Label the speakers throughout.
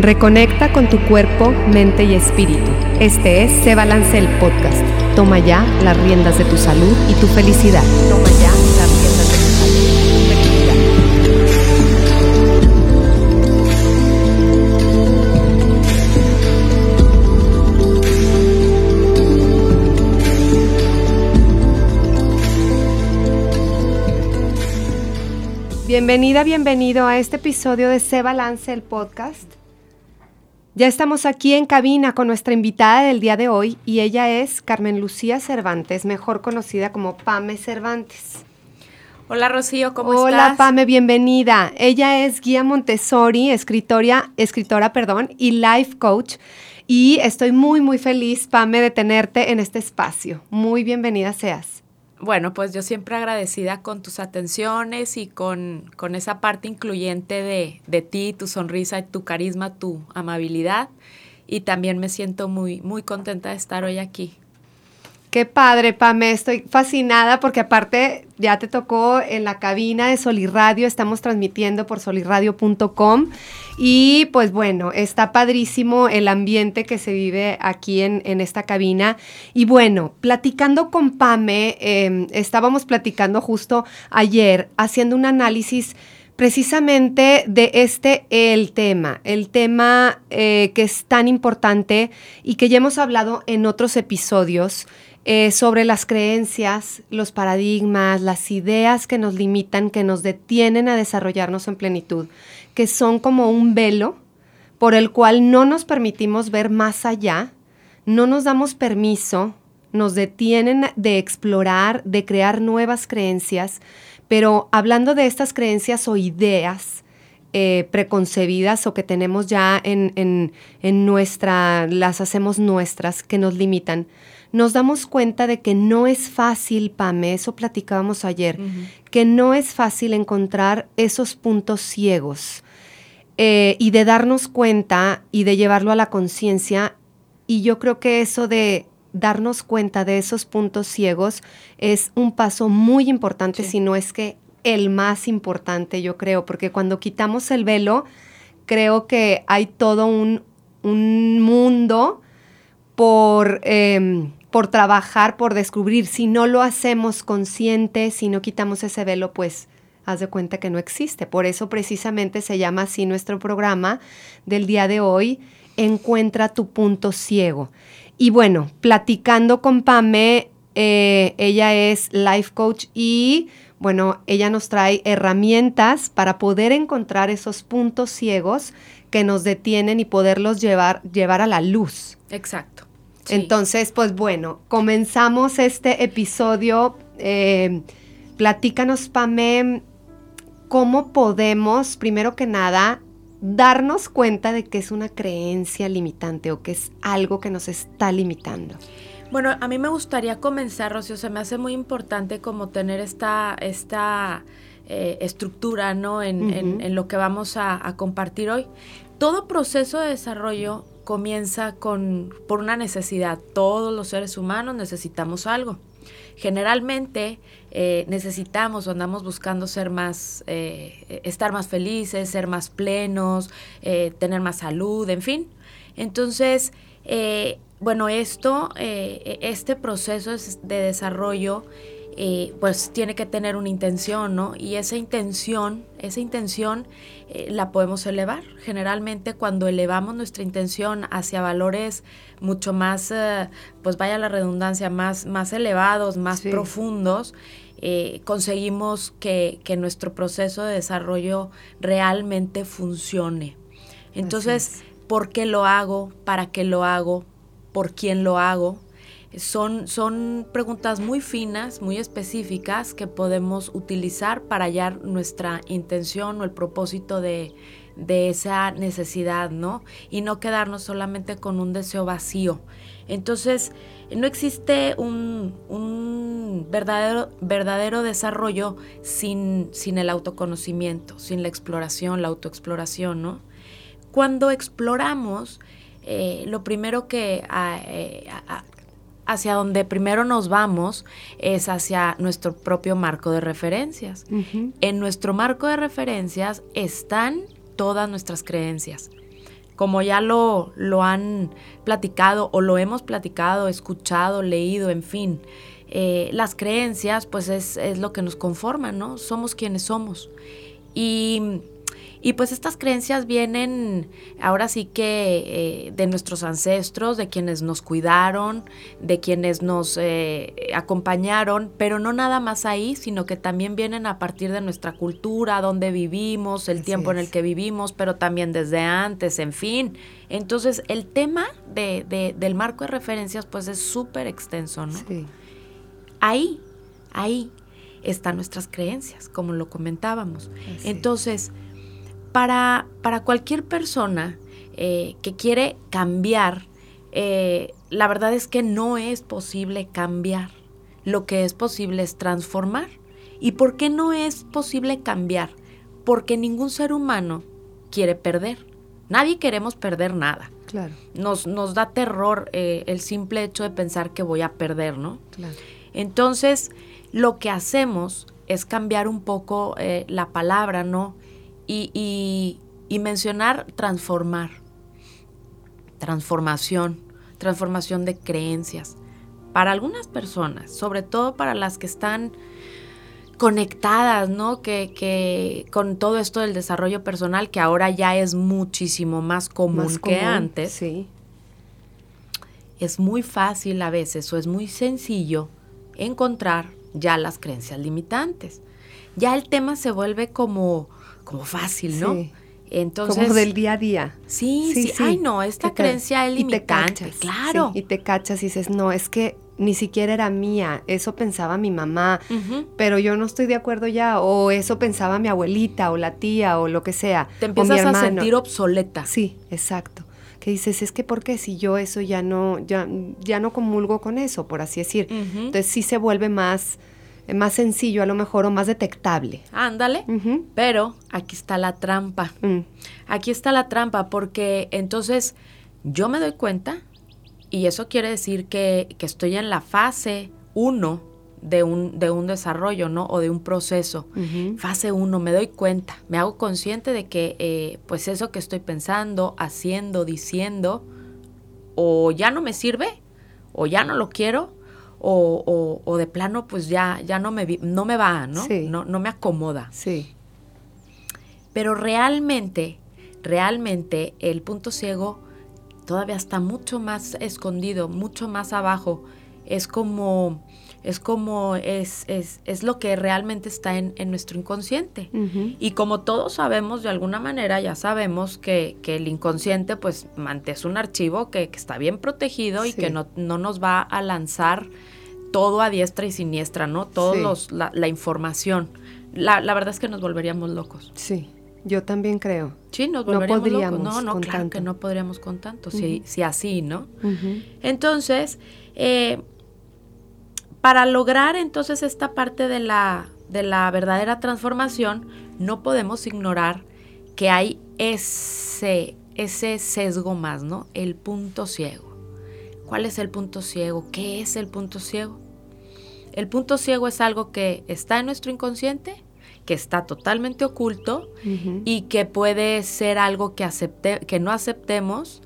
Speaker 1: Reconecta con tu cuerpo, mente y espíritu. Este es Se Balance el Podcast. Toma ya las riendas de tu salud y tu felicidad. Toma ya las riendas de tu salud y tu felicidad. Bienvenida, bienvenido a este episodio de Se Balance el Podcast. Ya estamos aquí en cabina con nuestra invitada del día de hoy y ella es Carmen Lucía Cervantes, mejor conocida como Pame Cervantes.
Speaker 2: Hola Rocío, ¿cómo
Speaker 1: Hola,
Speaker 2: estás?
Speaker 1: Hola Pame, bienvenida. Ella es guía Montessori, escritora, escritora, perdón, y life coach. Y estoy muy, muy feliz, Pame, de tenerte en este espacio. Muy bienvenida seas.
Speaker 2: Bueno, pues yo siempre agradecida con tus atenciones y con, con esa parte incluyente de, de, ti, tu sonrisa, tu carisma, tu amabilidad. Y también me siento muy, muy contenta de estar hoy aquí.
Speaker 1: Qué padre, Pame. Estoy fascinada porque aparte ya te tocó en la cabina de Solirradio. Estamos transmitiendo por solirradio.com. Y pues bueno, está padrísimo el ambiente que se vive aquí en, en esta cabina. Y bueno, platicando con Pame, eh, estábamos platicando justo ayer, haciendo un análisis precisamente de este el tema, el tema eh, que es tan importante y que ya hemos hablado en otros episodios. Eh, sobre las creencias, los paradigmas, las ideas que nos limitan, que nos detienen a desarrollarnos en plenitud, que son como un velo por el cual no nos permitimos ver más allá, no nos damos permiso, nos detienen de explorar, de crear nuevas creencias, pero hablando de estas creencias o ideas, eh, preconcebidas o que tenemos ya en, en, en nuestra, las hacemos nuestras, que nos limitan, nos damos cuenta de que no es fácil, Pame, eso platicábamos ayer, uh -huh. que no es fácil encontrar esos puntos ciegos eh, y de darnos cuenta y de llevarlo a la conciencia. Y yo creo que eso de darnos cuenta de esos puntos ciegos es un paso muy importante, sí. si no es que el más importante, yo creo, porque cuando quitamos el velo, creo que hay todo un, un mundo por... Eh, por trabajar, por descubrir. Si no lo hacemos consciente, si no quitamos ese velo, pues haz de cuenta que no existe. Por eso precisamente se llama así nuestro programa del día de hoy, Encuentra tu punto ciego. Y bueno, platicando con Pame, eh, ella es life coach y bueno, ella nos trae herramientas para poder encontrar esos puntos ciegos que nos detienen y poderlos llevar, llevar a la luz.
Speaker 2: Exacto.
Speaker 1: Sí. Entonces, pues bueno, comenzamos este episodio. Eh, platícanos, Pame, cómo podemos, primero que nada, darnos cuenta de que es una creencia limitante o que es algo que nos está limitando.
Speaker 2: Bueno, a mí me gustaría comenzar, Rocío, se me hace muy importante como tener esta, esta eh, estructura, ¿no? En, uh -huh. en, en, lo que vamos a, a compartir hoy. Todo proceso de desarrollo comienza con, por una necesidad. Todos los seres humanos necesitamos algo. Generalmente eh, necesitamos o andamos buscando ser más, eh, estar más felices, ser más plenos, eh, tener más salud, en fin. Entonces, bueno, esto, este proceso de desarrollo pues tiene que tener una intención, ¿no? Y esa intención, esa intención eh, la podemos elevar. Generalmente cuando elevamos nuestra intención hacia valores mucho más, eh, pues vaya la redundancia, más, más elevados, más sí. profundos, eh, conseguimos que, que, nuestro proceso de desarrollo realmente funcione. Entonces, ¿por qué lo hago? ¿Para qué lo hago? ¿Por quién lo hago? Son, son, preguntas muy finas, muy específicas que podemos utilizar para hallar nuestra intención o el propósito de, de, esa necesidad, ¿no? Y no quedarnos solamente con un deseo vacío. Entonces, no existe un, un verdadero, verdadero, desarrollo sin, sin el autoconocimiento, sin la exploración, la autoexploración, ¿no? Cuando exploramos, eh, lo primero que a, a, hacia donde primero nos vamos es hacia nuestro propio marco de referencias. Uh -huh. En nuestro marco de referencias están todas nuestras creencias. como ya lo, lo han platicado o lo hemos platicado, escuchado, leído, en fin, eh, las creencias pues es, es, lo que nos conforma, ¿no? Somos quienes somos. Y y pues estas creencias vienen ahora sí que eh, de nuestros ancestros, de quienes nos cuidaron, de quienes nos eh, acompañaron, pero no nada más ahí, sino que también vienen a partir de nuestra cultura, donde vivimos, el tiempo en el que vivimos, pero también desde antes, en fin. Entonces el tema de, del marco de referencias pues es súper extenso, ¿no? Sí. Ahí, ahí están nuestras creencias, como lo comentábamos. Entonces, para, para cualquier persona eh, que quiere cambiar, eh, la verdad es que no es posible cambiar. Lo que es posible es transformar. ¿Y por qué no es posible cambiar? Porque ningún ser humano quiere perder. Nadie queremos perder nada.
Speaker 1: Claro.
Speaker 2: Nos, nos da terror eh, el simple hecho de pensar que voy a perder, ¿no? Claro. Entonces, lo que hacemos es cambiar un poco la palabra, ¿no? Y, mencionar transformar, transformación, transformación de creencias. Para algunas personas, sobre todo para las que están conectadas, ¿no? Que, que, con todo esto del desarrollo personal, que ahora ya es muchísimo más común, que antes.
Speaker 1: Sí.
Speaker 2: Es muy fácil a veces o es muy sencillo encontrar ya las creencias limitantes. Ya el tema se vuelve como como fácil, ¿no? Sí.
Speaker 1: Entonces, como del día a día.
Speaker 2: Sí, sí, Ay, no, esta creencia es limitante, claro.
Speaker 1: y te cachas y dices, no, es que ni siquiera era mía, eso pensaba mi mamá, pero yo no estoy de acuerdo ya, o eso pensaba mi abuelita o la tía o lo que sea.
Speaker 2: Te empiezas a sentir obsoleta.
Speaker 1: Sí, exacto. Que dices, es que porque si yo eso ya no, ya, ya no comulgo con eso, por así decir. Entonces sí se vuelve más más sencillo a lo mejor o más detectable.
Speaker 2: Ándale, pero aquí está la trampa. Mm. Aquí está la trampa porque entonces yo me doy cuenta y eso quiere decir que, estoy en la fase 1 de un, de un desarrollo, ¿no? O de un proceso. Fase 1, me doy cuenta, me hago consciente de que eh, pues eso que estoy pensando, haciendo, diciendo, o ya no me sirve, o ya no lo quiero, o, o, de plano pues ya, ya no, me, no me va, ¿no? ¿no? No me acomoda.
Speaker 1: Sí.
Speaker 2: Pero realmente, realmente el punto ciego todavía está mucho más escondido, mucho más abajo. Es como es como es, es, es, lo que realmente está en, nuestro inconsciente. Y como todos sabemos, de alguna manera ya sabemos que, el inconsciente pues es un archivo que, está bien protegido y que no, no, nos va a lanzar todo a diestra y siniestra, ¿no? Todos la, la, información. La, la, verdad es que nos volveríamos locos.
Speaker 1: Sí, yo también creo.
Speaker 2: Sí, nos volveríamos no locos. No, no, claro que no podríamos con tanto, si, si, así, ¿no? Entonces, eh, para lograr entonces esta parte de la, de la verdadera transformación, no podemos ignorar que hay ese, ese sesgo más, ¿no? El punto ciego. ¿Cuál es el punto ciego? ¿Qué es el punto ciego? El punto ciego es algo que está en nuestro inconsciente, que está totalmente oculto y que puede ser algo que, acepte, que no aceptemos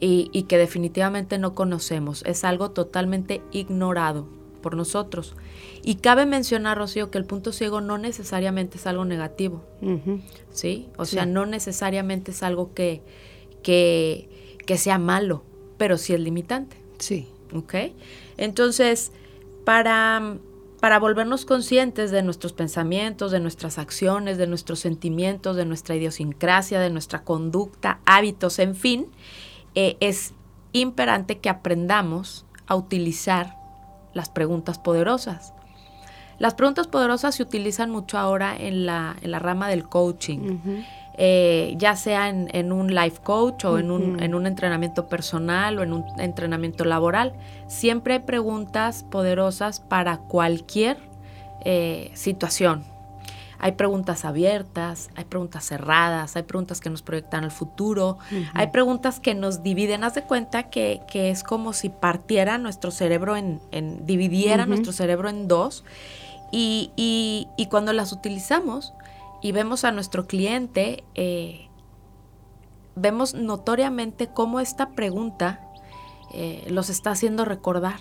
Speaker 2: y, y que definitivamente no conocemos. Es algo totalmente ignorado por nosotros. Y cabe mencionar, Rocío, que el punto ciego no necesariamente es algo negativo, ¿sí? O sea, no necesariamente es algo que, que, sea malo, pero sí es limitante.
Speaker 1: Sí.
Speaker 2: ¿Ok? Entonces, para, para volvernos conscientes de nuestros pensamientos, de nuestras acciones, de nuestros sentimientos, de nuestra idiosincrasia, de nuestra conducta, hábitos, en fin, eh, es imperante que aprendamos a utilizar las preguntas poderosas. Las preguntas poderosas se utilizan mucho ahora en la, en la rama del coaching, eh, ya sea en, un life coach o en, un, en un entrenamiento personal o en un entrenamiento laboral. Siempre hay preguntas poderosas para cualquier eh, situación, hay preguntas abiertas, hay preguntas cerradas, hay preguntas que nos proyectan al futuro, hay preguntas que nos dividen. Haz de cuenta que, es como si partiera nuestro cerebro en, dividiera nuestro cerebro en dos. Y, y, cuando las utilizamos y vemos a nuestro cliente, eh, vemos notoriamente cómo esta pregunta eh, los está haciendo recordar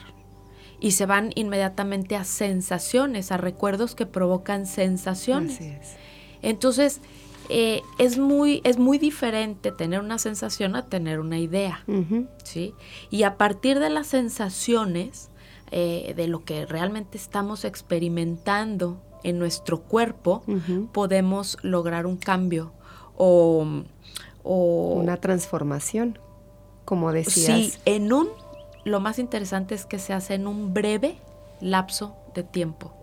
Speaker 2: y se van inmediatamente a sensaciones, a recuerdos que provocan sensaciones. Entonces, eh, es, muy, es muy diferente tener una sensación a tener una idea. ¿sí? Y a partir de las sensaciones, eh, de lo que realmente estamos experimentando en nuestro cuerpo, podemos lograr un cambio o,
Speaker 1: Una transformación, como decías.
Speaker 2: Sí, en un... Lo más interesante es que se hace en un breve lapso de tiempo.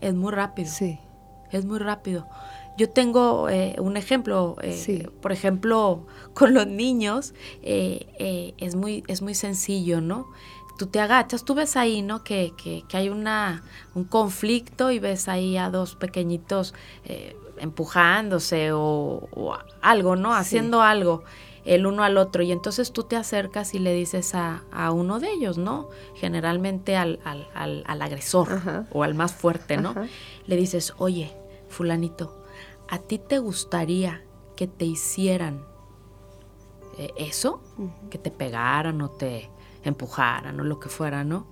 Speaker 2: Es muy rápido. Sí. Es muy rápido. Yo tengo eh, un ejemplo, eh, por ejemplo, con los niños, eh, es, muy, es muy sencillo, ¿no? Tú te agachas, tú ves ahí, ¿no? Que, que, hay una, un conflicto y ves ahí a dos pequeñitos empujándose o, algo, ¿no? Haciendo algo el uno al otro. Y entonces tú te acercas y le dices a, uno de ellos, ¿no? Generalmente al, al, al, agresor o al más fuerte, ¿no? Le dices, oye, fulanito, ¿a ti te gustaría que te hicieran eh, eso? Que te pegaran o te empujaran o lo que fuera, ¿no?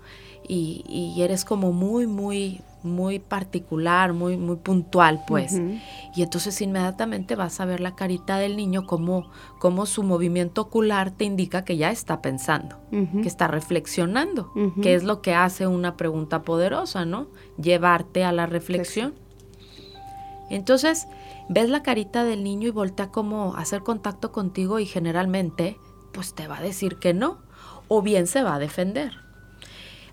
Speaker 2: Y, eres como muy, muy, muy particular, muy, muy puntual, pues. Y entonces inmediatamente vas a ver la carita del niño como, como su movimiento ocular te indica que ya está pensando, que está reflexionando, que es lo que hace una pregunta poderosa, ¿no? Llevarte a la reflexión. Entonces, ves la carita del niño y voltea como a hacer contacto contigo y generalmente, pues te va a decir que no, o bien se va a defender.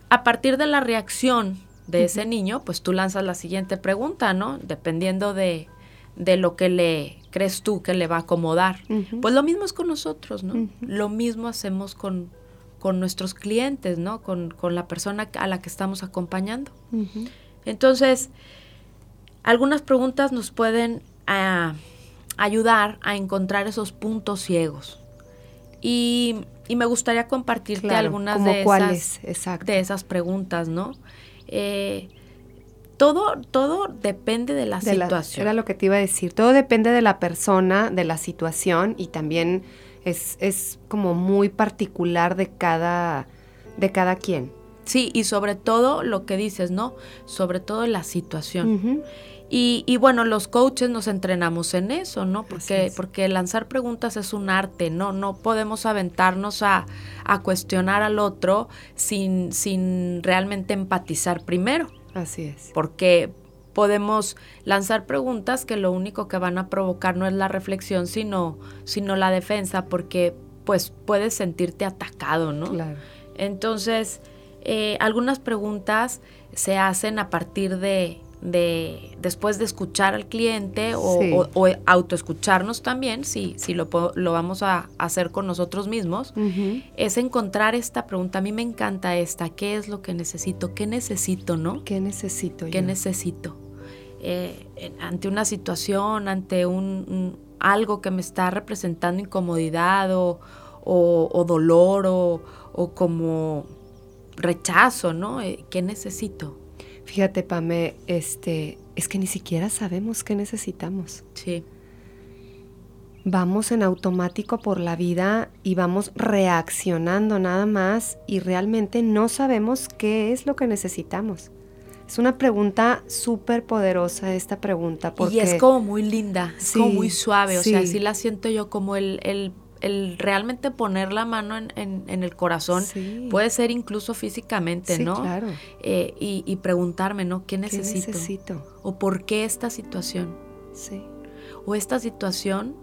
Speaker 2: A partir de la reacción de ese niño, pues tú lanzas la siguiente pregunta, ¿no? Dependiendo de, de lo que le crees tú que le va a acomodar. Pues lo mismo es con nosotros, ¿no? Lo mismo hacemos con, con nuestros clientes, ¿no? Con, con, la persona a la que estamos acompañando. Entonces, algunas preguntas nos pueden ah, ayudar a encontrar esos puntos ciegos. Y, me gustaría compartirte algunas de esas, de esas preguntas, ¿no? Eh, todo, todo depende de la situación.
Speaker 1: era lo que te iba a decir. Todo depende de la persona, de la situación y también es, es como muy particular de cada, de cada quien.
Speaker 2: Sí, y sobre todo lo que dices, ¿no? Sobre todo la situación. Y, bueno, los coaches nos entrenamos en eso, ¿no? Porque, porque lanzar preguntas es un arte, ¿no? No podemos aventarnos a, cuestionar al otro sin, sin realmente empatizar primero.
Speaker 1: Así es.
Speaker 2: Porque podemos lanzar preguntas que lo único que van a provocar no es la reflexión, sino, sino la defensa, porque pues puedes sentirte atacado, ¿no? Claro. Entonces, eh, algunas preguntas se hacen a partir de de después de escuchar al cliente o, autoescucharnos también, si, si lo, lo vamos a hacer con nosotros mismos, es encontrar esta pregunta. A mí me encanta esta, ¿qué es lo que necesito? ¿Qué necesito, no?
Speaker 1: ¿Qué necesito?
Speaker 2: ¿Qué necesito? Eh, ante una situación, ante un, algo que me está representando incomodidad o, o dolor o, como rechazo, ¿no? Eh, ¿Qué necesito?
Speaker 1: Fíjate, Pame, este, es que ni siquiera sabemos qué necesitamos.
Speaker 2: Sí.
Speaker 1: Vamos en automático por la vida y vamos reaccionando nada más y realmente no sabemos qué es lo que necesitamos. Es una pregunta súper poderosa esta pregunta.
Speaker 2: Porque, y es como muy linda, es como muy suave, o sea, así la siento yo como el, el el realmente poner la mano en, el corazón puede ser incluso físicamente, ¿no?
Speaker 1: Claro.
Speaker 2: Eh, y, preguntarme, ¿no? ¿Qué necesito?
Speaker 1: ¿Qué necesito?
Speaker 2: ¿O por qué esta situación?
Speaker 1: Sí.
Speaker 2: ¿O esta situación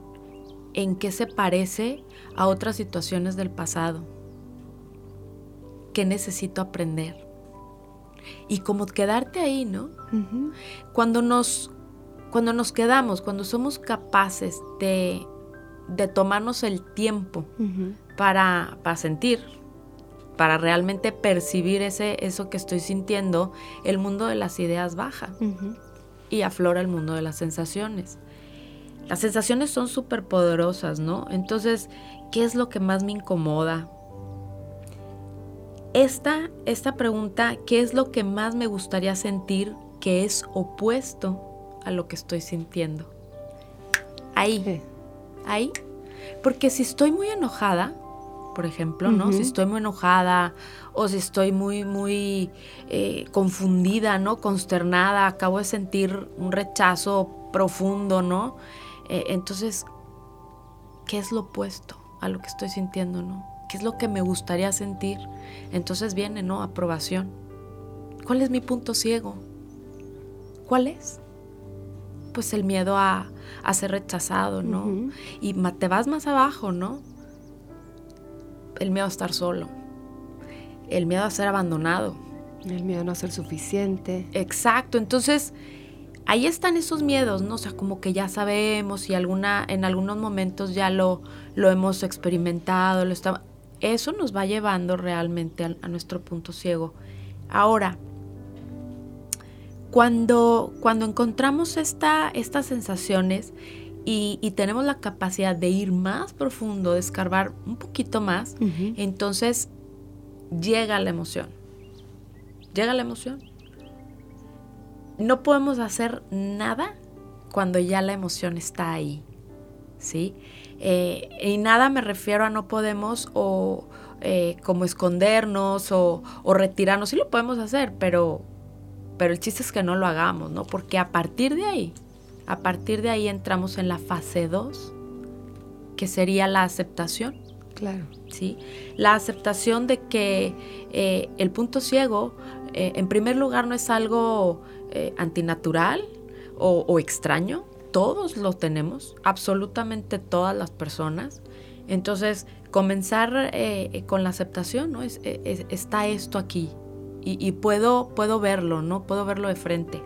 Speaker 2: en qué se parece a otras situaciones del pasado? ¿Qué necesito aprender? Y como quedarte ahí, ¿no? Cuando nos cuando nos quedamos, cuando somos capaces de de tomarnos el tiempo para, para, sentir, para realmente percibir ese, eso que estoy sintiendo, el mundo de las ideas baja y aflora el mundo de las sensaciones. Las sensaciones son súper poderosas, ¿no? Entonces, ¿qué es lo que más me incomoda? Esta, esta pregunta, ¿qué es lo que más me gustaría sentir que es opuesto a lo que estoy sintiendo? Ahí, ahí Porque si estoy muy enojada, por ejemplo, ¿no? Si estoy muy enojada o si estoy muy, muy eh, confundida, ¿no? Consternada, acabo de sentir un rechazo profundo, ¿no? Eh, entonces, ¿qué es lo opuesto a lo que estoy sintiendo, ¿no? ¿Qué es lo que me gustaría sentir? Entonces viene, ¿no? Aprobación. ¿Cuál es mi punto ciego? ¿Cuál es? Pues el miedo a, ser rechazado, ¿no? Y te vas más abajo, ¿no? El miedo a estar solo. El miedo a ser abandonado.
Speaker 1: El miedo a no ser suficiente.
Speaker 2: Exacto. Entonces, ahí están esos miedos, ¿no? O sea, como que ya sabemos y alguna, en algunos momentos ya lo, lo hemos experimentado, lo está, eso nos va llevando realmente a, a nuestro punto ciego. Ahora, cuando, cuando encontramos esta, estas sensaciones y, tenemos la capacidad de ir más profundo, de escarbar un poquito más, entonces llega la emoción. Llega la emoción. No podemos hacer nada cuando ya la emoción está ahí. ¿Sí? Eh, y nada me refiero a no podemos o eh, como escondernos o, o retirarnos. Sí lo podemos hacer, pero pero el chiste es que no lo hagamos, ¿no? Porque a partir de ahí, a partir de ahí entramos en la fase 2, que sería la aceptación.
Speaker 1: Claro.
Speaker 2: ¿Sí? La aceptación de que eh, el punto ciego, eh, en primer lugar, no es algo eh, antinatural o, o, extraño. Todos lo tenemos, absolutamente todas las personas. Entonces, comenzar con la aceptación, ¿no? Es, está esto aquí, y, puedo, puedo verlo, ¿no? Puedo verlo de frente.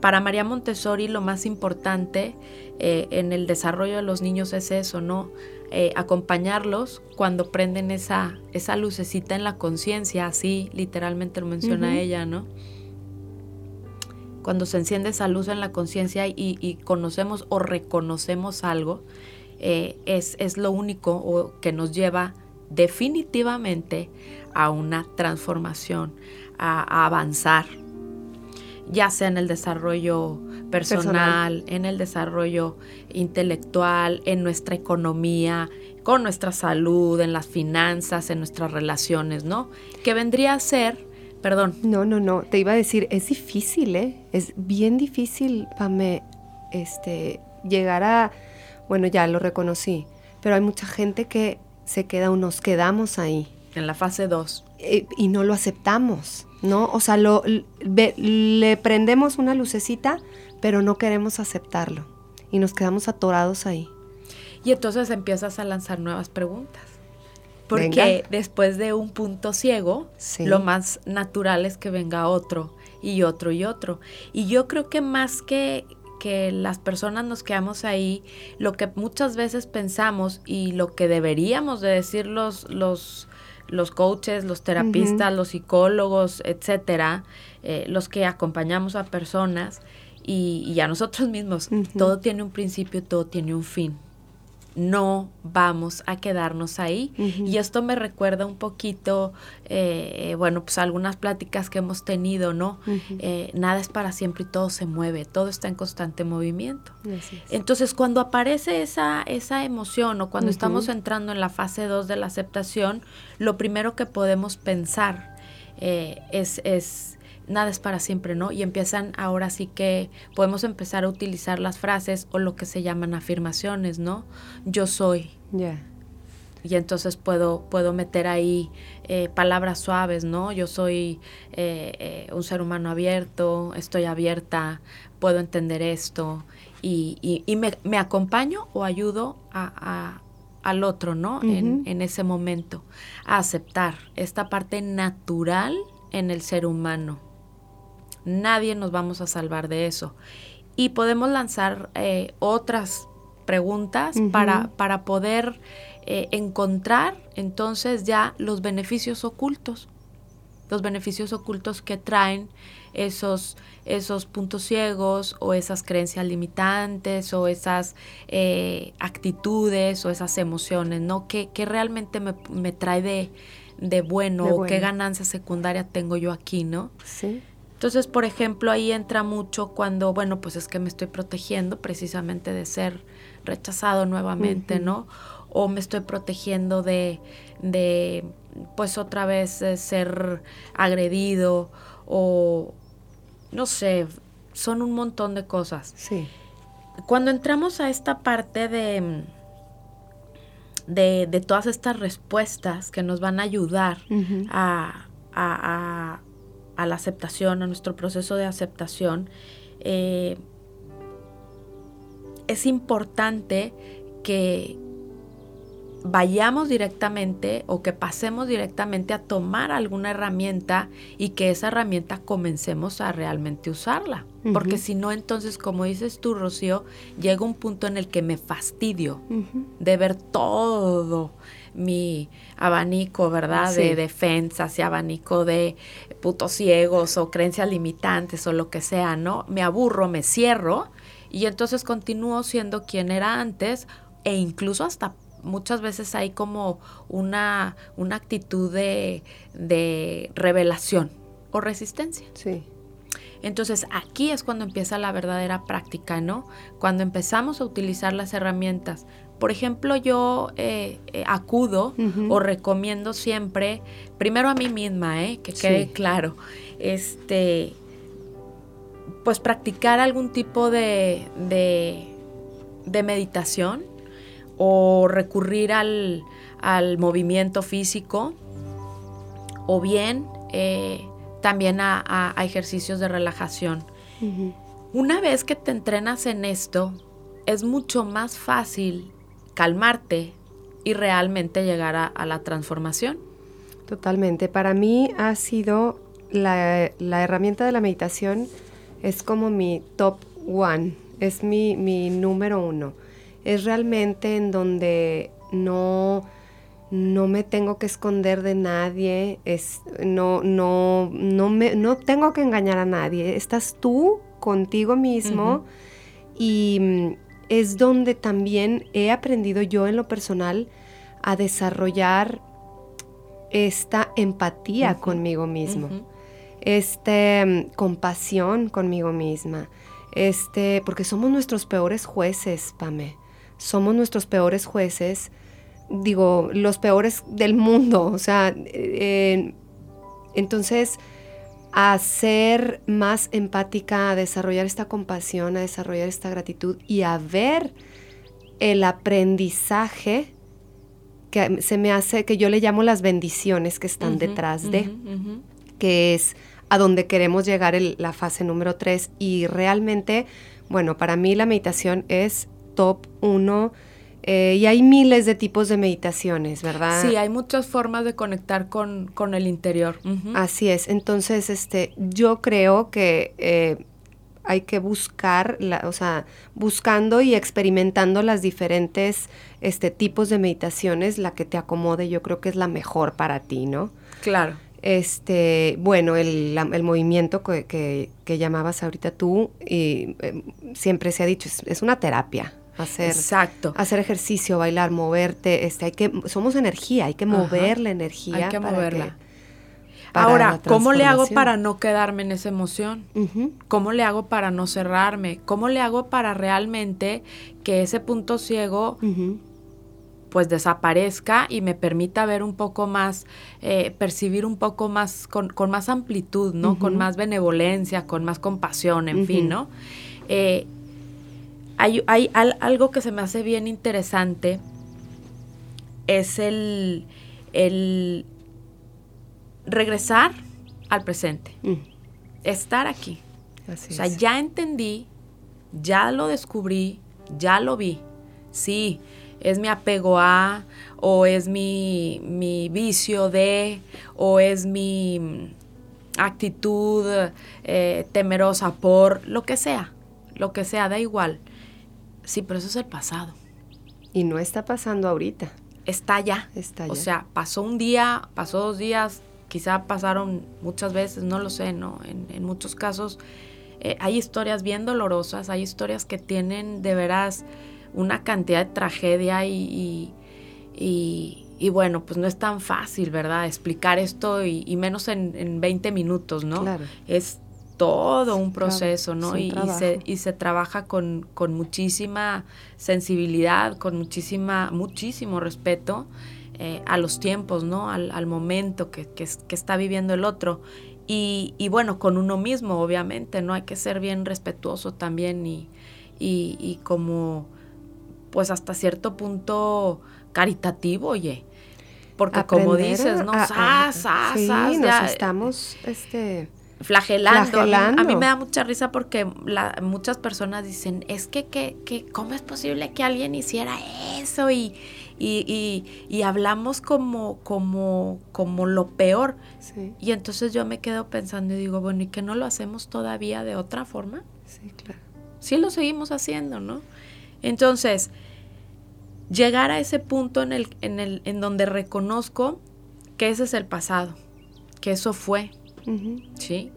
Speaker 2: Para María Montessori lo más importante eh, en el desarrollo de los niños es eso, ¿no? Eh, acompañarlos cuando prenden esa, esa lucecita en la conciencia, así literalmente lo menciona ella, ¿no? Cuando se enciende esa luz en la conciencia y, conocemos o reconocemos algo, eh, es, es, lo único que nos lleva definitivamente a una transformación, a, avanzar, ya sea en el desarrollo personal, en el desarrollo intelectual, en nuestra economía, con nuestra salud, en las finanzas, en nuestras relaciones, ¿no? Que vendría a ser, perdón.
Speaker 1: No, no, no, te iba a decir, es difícil, ¿eh? Es bien difícil, Pame, este, llegar a, bueno, ya lo reconocí, pero hay mucha gente que se queda o nos quedamos ahí.
Speaker 2: En la fase 2.
Speaker 1: Eh, y no lo aceptamos, ¿no? O sea, lo, le prendemos una lucecita, pero no queremos aceptarlo. Y nos quedamos atorados ahí.
Speaker 2: Y entonces empiezas a lanzar nuevas preguntas. Porque después de un punto ciego, lo más natural es que venga otro y otro y otro. Y yo creo que más que, que las personas nos quedamos ahí, lo que muchas veces pensamos y lo que deberíamos de decir los, los, los coaches, los terapistas, los psicólogos, etcétera, eh, los que acompañamos a personas y, a nosotros mismos, todo tiene un principio, todo tiene un fin no vamos a quedarnos ahí. Y esto me recuerda un poquito, eh, bueno, pues algunas pláticas que hemos tenido, ¿no? Eh, nada es para siempre y todo se mueve, todo está en constante movimiento. Entonces, cuando aparece esa, esa emoción o cuando estamos entrando en la fase 2 de la aceptación, lo primero que podemos pensar eh, es, es nada es para siempre, ¿no? Y empiezan ahora sí que podemos empezar a utilizar las frases o lo que se llaman afirmaciones, ¿no? Yo soy.
Speaker 1: Ya.
Speaker 2: Y entonces puedo, puedo meter ahí eh, palabras suaves, ¿no? Yo soy eh, eh, un ser humano abierto, estoy abierta, puedo entender esto y, y, me, me, acompaño o ayudo a, al otro, ¿no? en, en ese momento, a aceptar esta parte natural en el ser humano. Nadie nos vamos a salvar de eso. Y podemos lanzar eh, otras preguntas para, para, poder eh, encontrar entonces ya los beneficios ocultos, los beneficios ocultos que traen esos, esos puntos ciegos o esas creencias limitantes o esas eh, actitudes o esas emociones, ¿no? Que, realmente me, trae de, bueno, o qué ganancia secundaria tengo yo aquí, ¿no?
Speaker 1: Sí
Speaker 2: Entonces, por ejemplo, ahí entra mucho cuando, bueno, pues es que me estoy protegiendo precisamente de ser rechazado nuevamente, ¿no? O me estoy protegiendo de, de pues otra vez ser agredido o, no sé, son un montón de cosas.
Speaker 1: Sí.
Speaker 2: Cuando entramos a esta parte de, de, todas estas respuestas que nos van a ayudar a, a, a, la aceptación, a nuestro proceso de aceptación, eh, es importante que, vayamos directamente o que pasemos directamente a tomar alguna herramienta y que esa herramienta comencemos a realmente usarla. Porque si no, entonces, como dices tú, Rocío, llega un punto en el que me fastidio de ver todo mi abanico, ¿verdad? De defensas y abanico de putos ciegos o creencias limitantes o lo que sea, ¿no? Me aburro, me cierro y entonces continúo siendo quien era antes e incluso hasta muchas veces hay como una, una actitud de, de revelación o resistencia.
Speaker 1: Sí.
Speaker 2: Entonces aquí es cuando empieza la verdadera práctica, ¿no? Cuando empezamos a utilizar las herramientas. Por ejemplo, yo eh, eh, acudo o recomiendo siempre, primero a mí misma, ¿eh? que quede claro, este, pues practicar algún tipo de, de, de meditación o recurrir al, movimiento físico o bien eh, también a, ejercicios de relajación. Una vez que te entrenas en esto, es mucho más fácil calmarte y realmente llegar a, la transformación.
Speaker 1: Totalmente. Para mí ha sido la, herramienta de la meditación, es como mi top one, es mi, mi número uno es realmente en donde no, no me tengo que esconder de nadie, es, no, no, no, me, no tengo que engañar a nadie, estás tú contigo mismo y es donde también he aprendido yo en lo personal a desarrollar esta empatía conmigo mismo, esta mm, compasión conmigo misma, este, porque somos nuestros peores jueces, Pame. Somos nuestros peores jueces, digo, los peores del mundo, o sea, eh, entonces a ser más empática, a desarrollar esta compasión, a desarrollar esta gratitud y a ver el aprendizaje que se me hace, que yo le llamo las bendiciones que están detrás de, que es a donde queremos llegar en la fase número 3 y realmente, bueno, para mí la meditación es top uno. Eh, y hay miles de tipos de meditaciones, ¿verdad?
Speaker 2: Sí, hay muchas formas de conectar con, con el interior.
Speaker 1: Así es. Entonces, este, yo creo que eh, hay que buscar, la, o sea, buscando y experimentando las diferentes este, tipos de meditaciones, la que te acomode, yo creo que es la mejor para ti, ¿no?
Speaker 2: Claro.
Speaker 1: Este, bueno, el, el movimiento que, que, llamabas ahorita tú, y, eh, siempre se ha dicho, es, es una terapia, hacer,
Speaker 2: Exacto.
Speaker 1: hacer ejercicio, bailar, moverte, este, hay que, somos energía, hay que mover la energía.
Speaker 2: Hay que moverla. Ahora, ¿cómo le hago para no quedarme en esa emoción? ¿Cómo le hago para no cerrarme? ¿Cómo le hago para realmente que ese punto ciego pues desaparezca y me permita ver un poco más, eh, percibir un poco más, con, más amplitud, ¿no? Con más benevolencia, con más compasión, en fin, ¿no? Eh, hay, algo que se me hace bien interesante, es el, el regresar al presente, mm. estar aquí. o sea, ya entendí, ya lo descubrí, ya lo vi. Sí, es mi apego a, o es mi, mi vicio de, o es mi actitud eh, temerosa por, lo que sea, lo que sea, da igual. Sí, pero eso es el pasado.
Speaker 1: Y no está pasando ahorita.
Speaker 2: Está ya.
Speaker 1: Está
Speaker 2: ya. O sea, pasó un día, pasó dos días, quizá pasaron muchas veces, no lo sé, ¿no? En, muchos casos eh, hay historias bien dolorosas, hay historias que tienen de veras una cantidad de tragedia y, y, bueno, pues no es tan fácil, ¿verdad? Explicar esto y, menos en, en, 20 minutos, ¿no?
Speaker 1: Claro.
Speaker 2: Es todo un proceso, ¿no? y, se, y se trabaja con, con muchísima sensibilidad, con muchísima, muchísimo respeto eh, a los tiempos, ¿no? Al, momento que, que, está viviendo el otro. Y, y, bueno, con uno mismo, obviamente, ¿no? Hay que ser bien respetuoso también y, y, como, pues hasta cierto punto caritativo, oye. Porque como dices, ¿no?
Speaker 1: A, sí, nos estamos, este
Speaker 2: flagelando. A, mí, me da mucha risa porque muchas personas dicen, es que, que, que, ¿cómo es posible que alguien hiciera eso? Y, y, y, hablamos como, como, como lo peor. Y entonces yo me quedo pensando y digo, bueno, ¿y que no lo hacemos todavía de otra forma?
Speaker 1: Sí, claro.
Speaker 2: Sí lo seguimos haciendo, ¿no? Entonces, llegar a ese punto en, el, en, el, en donde reconozco que ese es el pasado, que eso fue, ¿sí?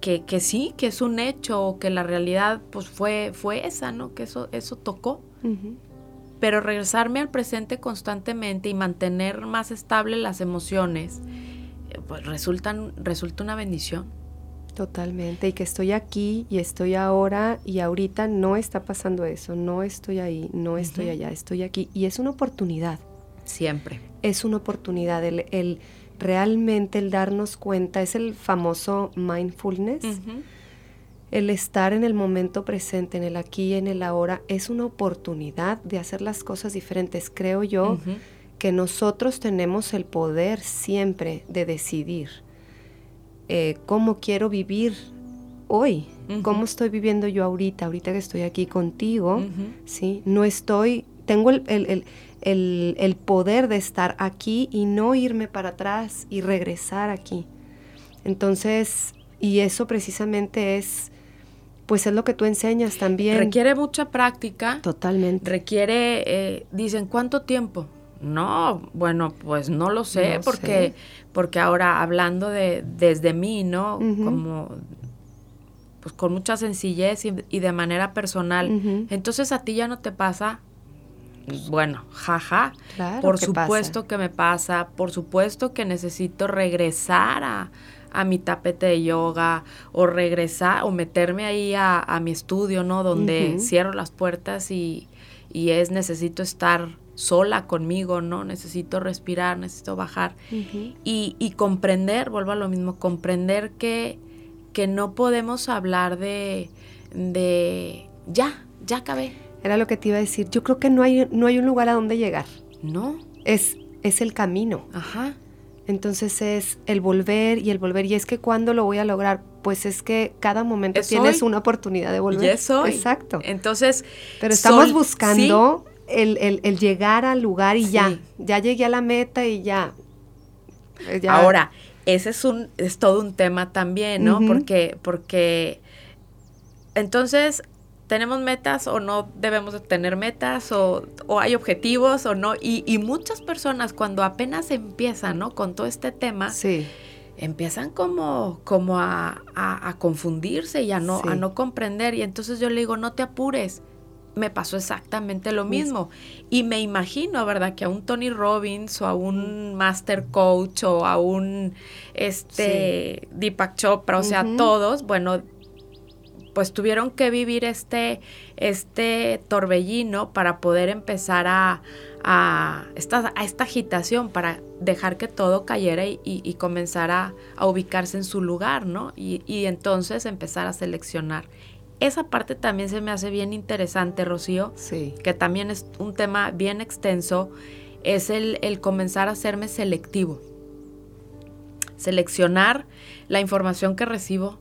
Speaker 2: Que, que, sí, que es un hecho, que la realidad pues fue, fue esa, ¿no? Que eso, eso tocó. Pero regresarme al presente constantemente y mantener más estable las emociones, eh, pues resultan, resulta una bendición.
Speaker 1: Totalmente, y que estoy aquí y estoy ahora y ahorita no está pasando eso, no estoy ahí, no estoy allá, estoy aquí y es una oportunidad.
Speaker 2: Siempre.
Speaker 1: Es una oportunidad, el, el realmente el darnos cuenta, es el famoso mindfulness. El estar en el momento presente, en el aquí y en el ahora, es una oportunidad de hacer las cosas diferentes. Creo yo que nosotros tenemos el poder siempre de decidir eh, cómo quiero vivir hoy, cómo estoy viviendo yo ahorita, ahorita que estoy aquí contigo, ¿sí? No estoy, tengo el, el, poder de estar aquí y no irme para atrás y regresar aquí. Entonces, y eso precisamente es, pues es lo que tú enseñas también.
Speaker 2: Requiere mucha práctica.
Speaker 1: Totalmente.
Speaker 2: Requiere, eh, dicen, ¿cuánto tiempo? No, bueno, pues no lo sé, porque, porque ahora hablando de desde mí, ¿no? Como pues con mucha sencillez y, de manera personal. Entonces a ti ya no te pasa bueno, jaja. por supuesto que me pasa, por supuesto que necesito regresar a, mi tapete de yoga o regresar o meterme ahí a, mi estudio, ¿no? Donde cierro las puertas y, es necesito estar sola conmigo, ¿no? Necesito respirar, necesito bajar y, y, comprender, vuelvo a lo mismo, comprender que, que no podemos hablar de, de ya, ya acabé
Speaker 1: era lo que te iba a decir. Yo creo que no hay, no hay un lugar a donde llegar.
Speaker 2: No.
Speaker 1: Es, es el camino.
Speaker 2: Ajá.
Speaker 1: Entonces es el volver y el volver. Y es que cuando lo voy a lograr, pues es que cada momento tienes una oportunidad de volver.
Speaker 2: eso
Speaker 1: Exacto.
Speaker 2: Entonces.
Speaker 1: Pero estamos buscando el, llegar al lugar y ya. Ya llegué a la meta y ya.
Speaker 2: Eh, Ahora, ese es un, es todo un tema también, ¿no? Porque, porque entonces tenemos metas o no debemos de tener metas o, hay objetivos o no. Y, muchas personas cuando apenas empiezan, ¿no? Con todo este tema,
Speaker 1: sí.
Speaker 2: empiezan como, como a, confundirse y a no, a no comprender. Y entonces yo le digo, no te apures. Me pasó exactamente lo mismo. Y me imagino, ¿verdad? Que a un Tony Robbins o a un Master Coach o a un este Deepak Chopra, o sea, todos, bueno, pues tuvieron que vivir este, este torbellino para poder empezar a, a, esta, a esta agitación, para dejar que todo cayera y, y, comenzar a, ubicarse en su lugar, ¿no? Y, y entonces empezar a seleccionar. Esa parte también se me hace bien interesante, Rocío,
Speaker 1: sí.
Speaker 2: que también es un tema bien extenso, es el, el comenzar a hacerme selectivo. Seleccionar la información que recibo,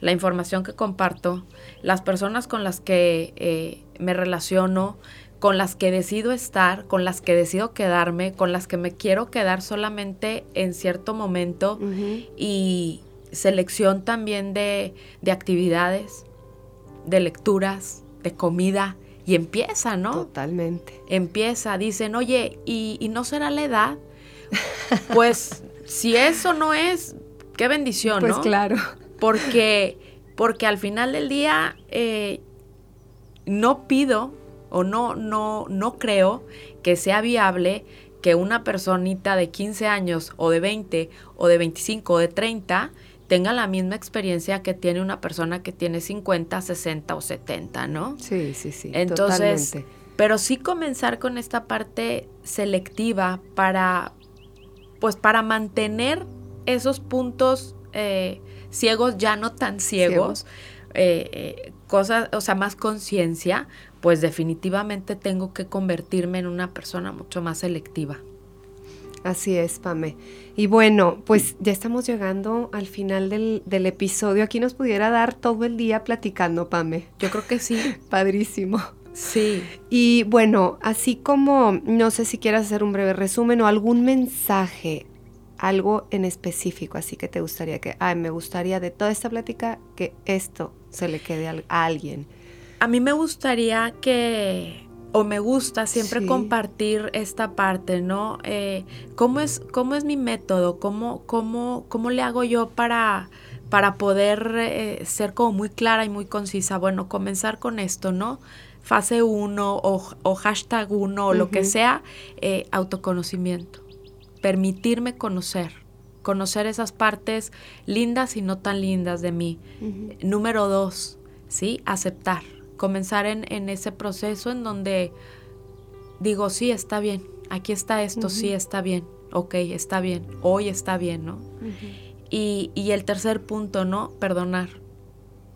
Speaker 2: la información que comparto, las personas con las que eh, me relaciono, con las que decido estar, con las que decido quedarme, con las que me quiero quedar solamente en cierto momento y selección también de, actividades, de lecturas, de comida. Y empieza, ¿no?
Speaker 1: Totalmente.
Speaker 2: Empieza, dicen, oye, ¿y, y no será la edad? Pues si eso no es, qué bendición,
Speaker 1: pues claro.
Speaker 2: Porque, porque al final del día eh, no pido o no, no, no creo que sea viable que una personita de 15 años o de 20 o de 25 o de 30 tenga la misma experiencia que tiene una persona que tiene 50, 60 o 70, ¿no?
Speaker 1: Sí, sí, sí.
Speaker 2: Entonces, pero sí comenzar con esta parte selectiva para, pues para mantener esos puntos eh, ciegos ya no tan ciegos, eh, eh, cosas, o sea, más conciencia, pues definitivamente tengo que convertirme en una persona mucho más selectiva.
Speaker 1: Así es, Pame. Y bueno, pues ya estamos llegando al final del, del, episodio. Aquí nos pudiera dar todo el día platicando, Pame.
Speaker 2: Yo creo que sí.
Speaker 1: Padrísimo.
Speaker 2: Sí.
Speaker 1: Y bueno, así como, no sé si quieras hacer un breve resumen o algún mensaje, algo en específico, así que te gustaría que, ay, me gustaría de toda esta plática que esto se le quede a, alguien.
Speaker 2: A mí me gustaría que o me gusta siempre compartir esta parte, ¿no? Eh, ¿cómo, es, ¿Cómo es mi método? ¿Cómo, cómo, cómo le hago yo para, para poder eh, ser como muy clara y muy concisa? Bueno, comenzar con esto, ¿no? Fase 1 o, hashtag 1 o lo que sea, eh, autoconocimiento. Permitirme conocer, conocer esas partes lindas y no tan lindas de mí. Número 2, ¿sí? Aceptar comenzar en, ese proceso en donde digo, sí, está bien, aquí está esto, sí, está bien, ok, está bien, hoy está bien, ¿no? y, el tercer punto, ¿no? Perdonar.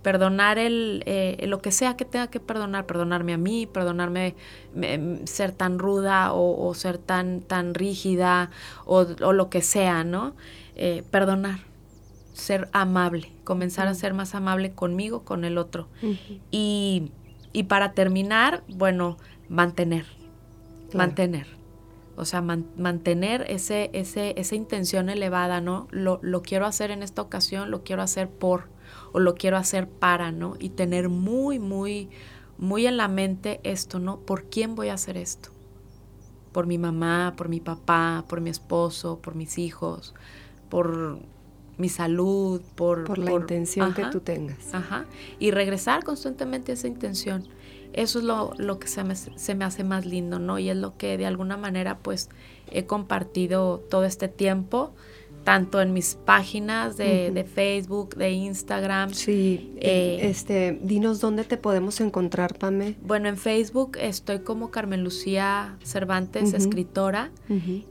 Speaker 2: Perdonar el, eh, lo que sea que tenga que perdonar, perdonarme a mí, perdonarme ser tan ruda o, ser tan, tan rígida o, lo que sea, ¿no? Eh, perdonar, ser amable, comenzar a ser más amable conmigo, con el otro. y, para terminar, bueno, mantener, mantener. O sea, mantener ese, ese, esa intención elevada, ¿no? Lo, lo quiero hacer en esta ocasión, lo quiero hacer por, o lo quiero hacer para, ¿no? Y tener muy, muy, muy en la mente esto, ¿no? ¿Por quién voy a hacer esto? Por mi mamá, por mi papá, por mi esposo, por mis hijos, por mi salud, por...
Speaker 1: Por la intención que tú tengas.
Speaker 2: Ajá. Y regresar constantemente a esa intención. Eso es lo, lo que se me, se me, hace más lindo, ¿no? Y es lo que de alguna manera pues he compartido todo este tiempo, tanto en mis páginas de, Facebook, de Instagram.
Speaker 1: Sí, eh, este, dinos dónde te podemos encontrar, Pame.
Speaker 2: Bueno, en Facebook estoy como Carmen Lucía Cervantes, escritora,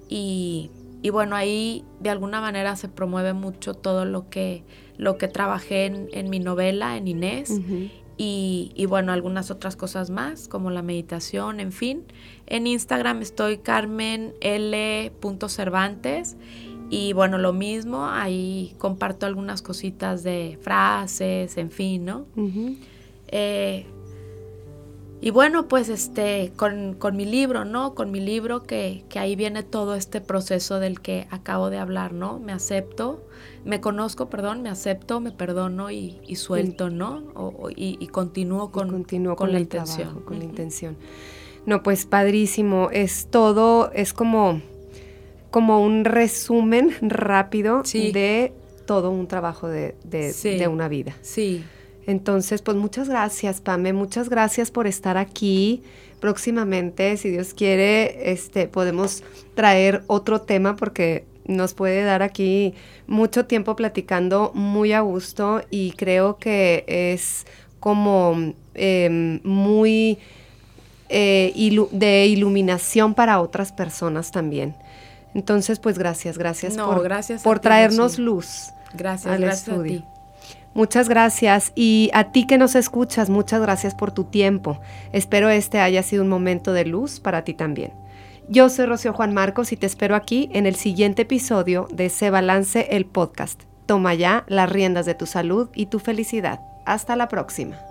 Speaker 2: y y bueno, ahí de alguna manera se promueve mucho todo lo que, lo que trabajé en, mi novela, en Inés. y, y, bueno, algunas otras cosas más, como la meditación, en fin. En Instagram estoy Carmen L. Cervantes. Y bueno, lo mismo, ahí comparto algunas cositas de frases, en fin, ¿no? Y bueno, pues este, con, mi libro, ¿no? Con mi libro que, ahí viene todo este proceso del que acabo de hablar, ¿no? Me acepto, me conozco, perdón, me acepto, me perdono y, suelto, ¿no? y, continúo con, con, la intención.
Speaker 1: con la intención. No, pues padrísimo. Es todo, es como, como un resumen rápido de todo un trabajo de, de una vida.
Speaker 2: Sí.
Speaker 1: Entonces, pues muchas gracias, Pame, muchas gracias por estar aquí. Próximamente, si Dios quiere, este, podemos traer otro tema porque nos puede dar aquí mucho tiempo platicando muy a gusto y creo que es como em, muy eh, de iluminación para otras personas también. Entonces, pues gracias, gracias por,
Speaker 2: gracias
Speaker 1: por traernos luz.
Speaker 2: Gracias, al gracias estudio.
Speaker 1: Muchas gracias y a ti que nos escuchas, muchas gracias por tu tiempo. Espero este haya sido un momento de luz para ti también. Yo soy Rocío Juan Marcos y te espero aquí en el siguiente episodio de Se Balance el Podcast. Toma ya las riendas de tu salud y tu felicidad. Hasta la próxima.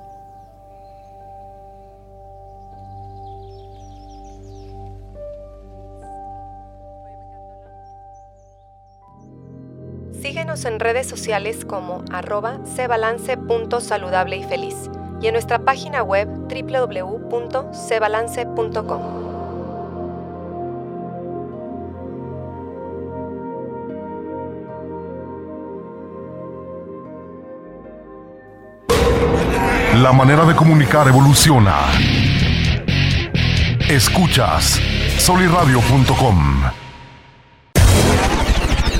Speaker 1: En redes sociales como arroba cebalance.saludable y feliz y en nuestra página web www.cebalance.com.
Speaker 3: La manera de comunicar evoluciona. Escuchas soliradio.com.